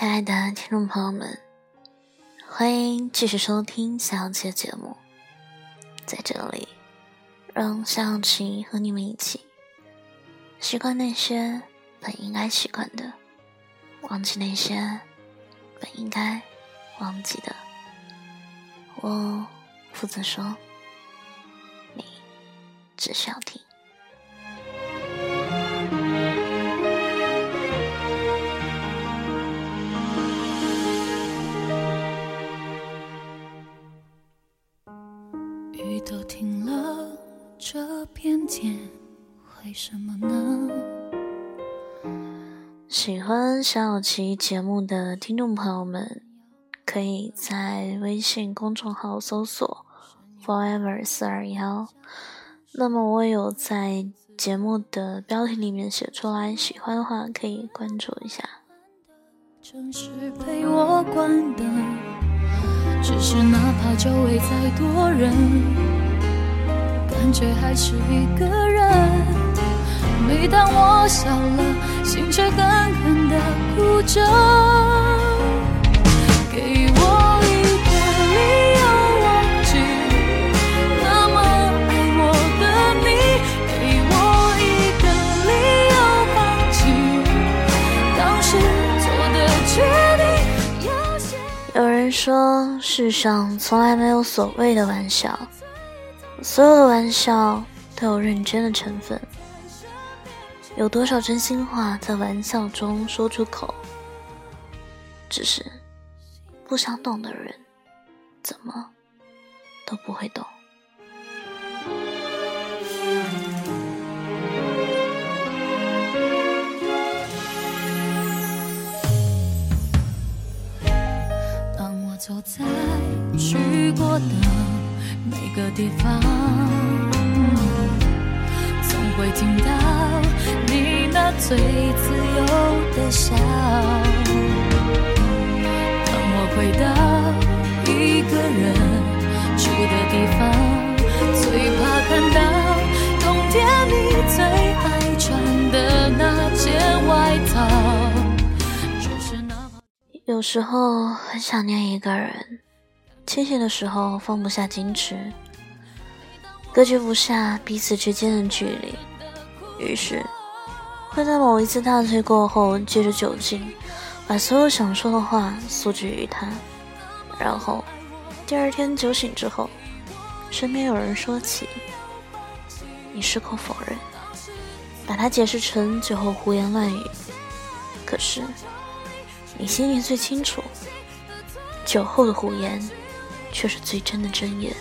亲爱的听众朋友们，欢迎继续收听小七的节目。在这里，让小七和你们一起习惯那些本应该习惯的，忘记那些本应该忘记的。我负责说，你只需要听。什么呢？喜欢小小琪节目的听众朋友们，可以在微信公众号搜索 “forever 四二幺”。那么我有在节目的标题里面写出来，喜欢的话可以关注一下。城市陪我关灯，只是哪怕周围再多人，感觉还是一个人。每当我笑了，心却狠狠的哭着。给我一个理由，有人说，世上从来没有所谓的玩笑，所有的玩笑都有认真的成分。有多少真心话在玩笑中说出口？只是不想懂的人，怎么都不会懂。当我走在去过的每个地方，总会听到。最自由的笑。当我回到一个人住的地方，最怕看到冬天你最爱穿的那件外套。有时候很想念一个人，清醒的时候放不下矜持，隔绝不下彼此之间的距离，于是。会在某一次大醉过后，借着酒精，把所有想说的话诉之于他，然后第二天酒醒之后，身边有人说起，你矢口否认，把它解释成酒后胡言乱语。可是你心里最清楚，酒后的胡言，却是最真的真言。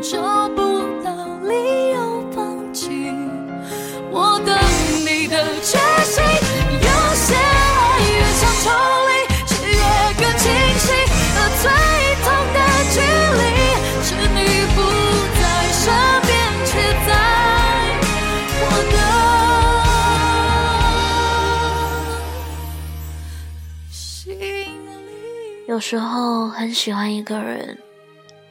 找不到理由放弃我等你的决心有些爱越想抽离却越更清晰而最痛的距离是你不在身边却在我的心里有时候很喜欢一个人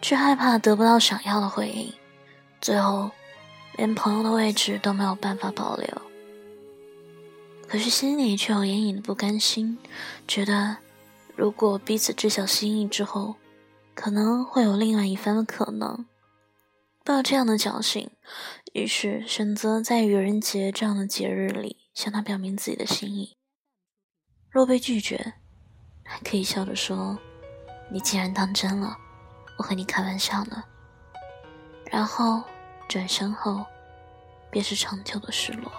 却害怕得不到想要的回应，最后连朋友的位置都没有办法保留。可是心里却有隐隐的不甘心，觉得如果彼此知晓心意之后，可能会有另外一番的可能。抱这样的侥幸，于是选择在愚人节这样的节日里向他表明自己的心意。若被拒绝，还可以笑着说：“你竟然当真了，我和你开玩笑呢。”然后转身后，便是长久的失落。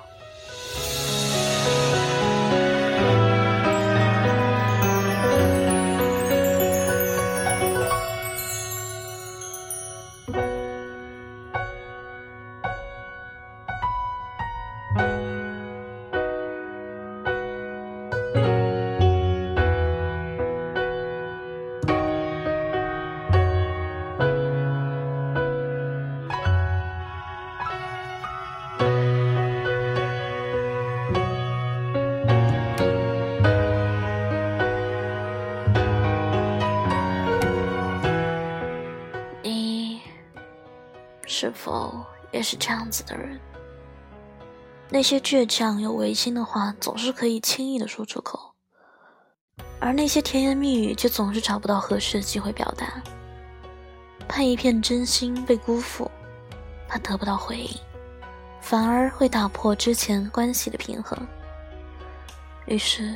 是否也是这样子的人？那些倔强又违心的话，总是可以轻易的说出口，而那些甜言蜜语却总是找不到合适的机会表达。怕一片真心被辜负，怕得不到回应，反而会打破之前关系的平衡。于是，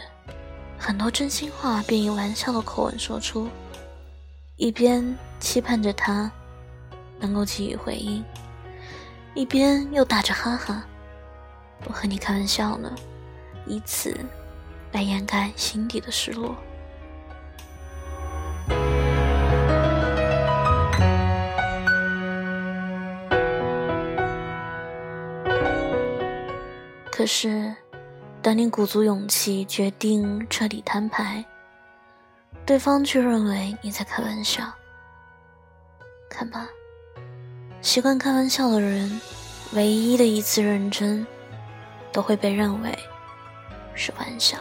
很多真心话便以玩笑的口吻说出，一边期盼着他能够给予回应，一边又打着哈哈。我和你开玩笑呢，以此来掩盖心底的失落。可是，当你鼓足勇气决定彻底摊牌，对方却认为你在开玩笑。看吧，习惯开玩笑的人，唯一的一次认真。都会被认为是玩笑。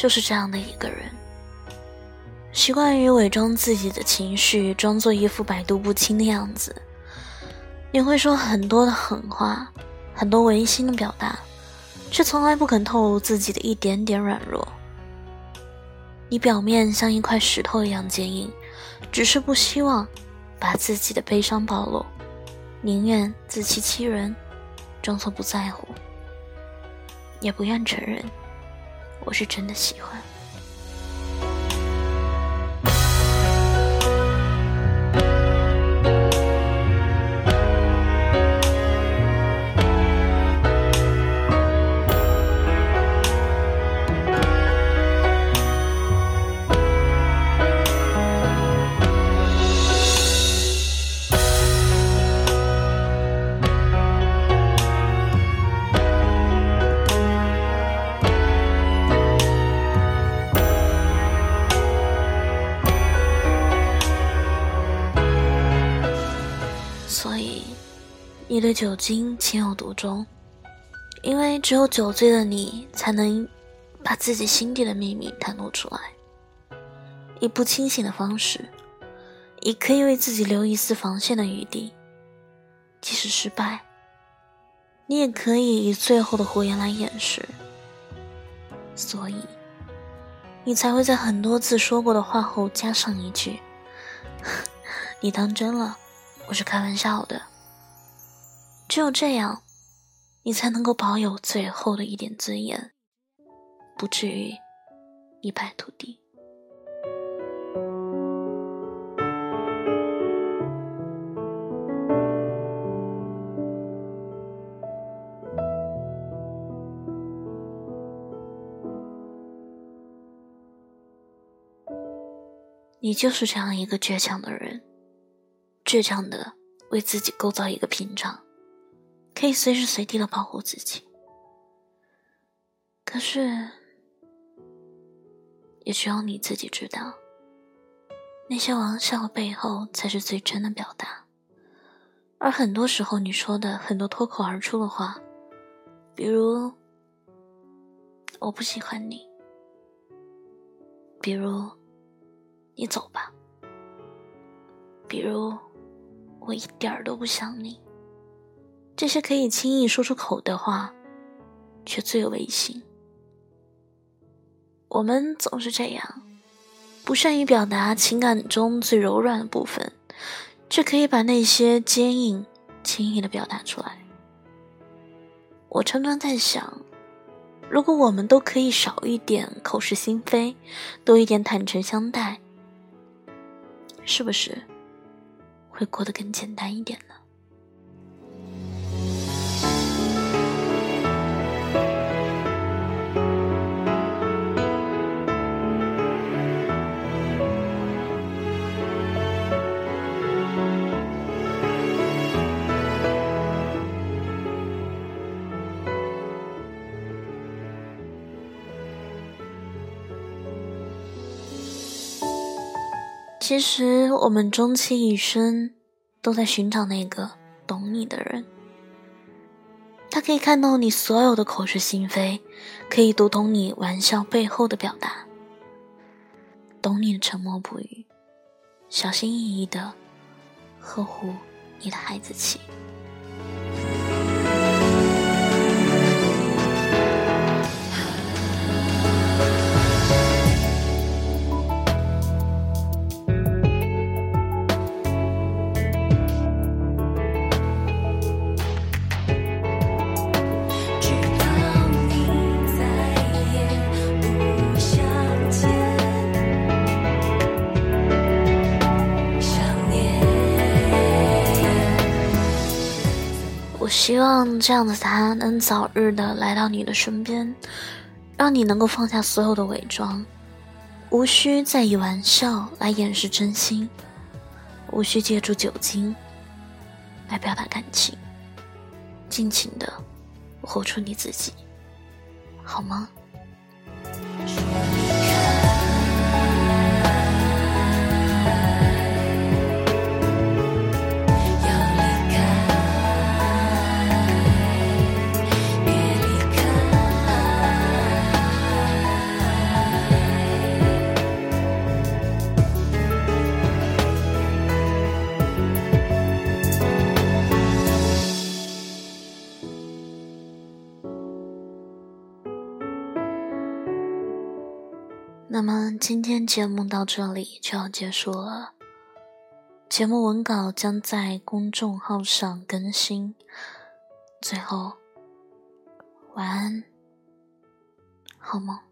就是这样的一个人，习惯于伪装自己的情绪，装作一副百毒不侵的样子。你会说很多的狠话，很多违心的表达，却从来不肯透露自己的一点点软弱。你表面像一块石头一样坚硬，只是不希望把自己的悲伤暴露，宁愿自欺欺人，装作不在乎，也不愿承认。我是真的喜欢。对酒精情有独钟，因为只有酒醉的你，才能把自己心底的秘密袒露出来。以不清醒的方式，以可以为自己留一丝防线的余地，即使失败，你也可以以最后的胡言来掩饰。所以，你才会在很多次说过的话后加上一句：“ 你当真了？我是开玩笑的。”只有这样，你才能够保有最后的一点尊严，不至于一败涂地。你就是这样一个倔强的人，倔强的为自己构造一个屏障。可以随时随地的保护自己，可是，也只有你自己知道，那些玩笑背后才是最真的表达。而很多时候，你说的很多脱口而出的话，比如“我不喜欢你”，比如“你走吧”，比如“我一点儿都不想你”。这些可以轻易说出口的话，却最违心。我们总是这样，不善于表达情感中最柔软的部分，却可以把那些坚硬轻易的表达出来。我常常在想，如果我们都可以少一点口是心非，多一点坦诚相待，是不是会过得更简单一点呢？其实我们终其一生，都在寻找那个懂你的人。他可以看到你所有的口是心非，可以读懂你玩笑背后的表达，懂你的沉默不语，小心翼翼的呵护你的孩子气。希望这样的他能早日的来到你的身边，让你能够放下所有的伪装，无需再以玩笑来掩饰真心，无需借助酒精来表达感情，尽情的活出你自己，好吗？那么今天节目到这里就要结束了。节目文稿将在公众号上更新。最后，晚安，好梦。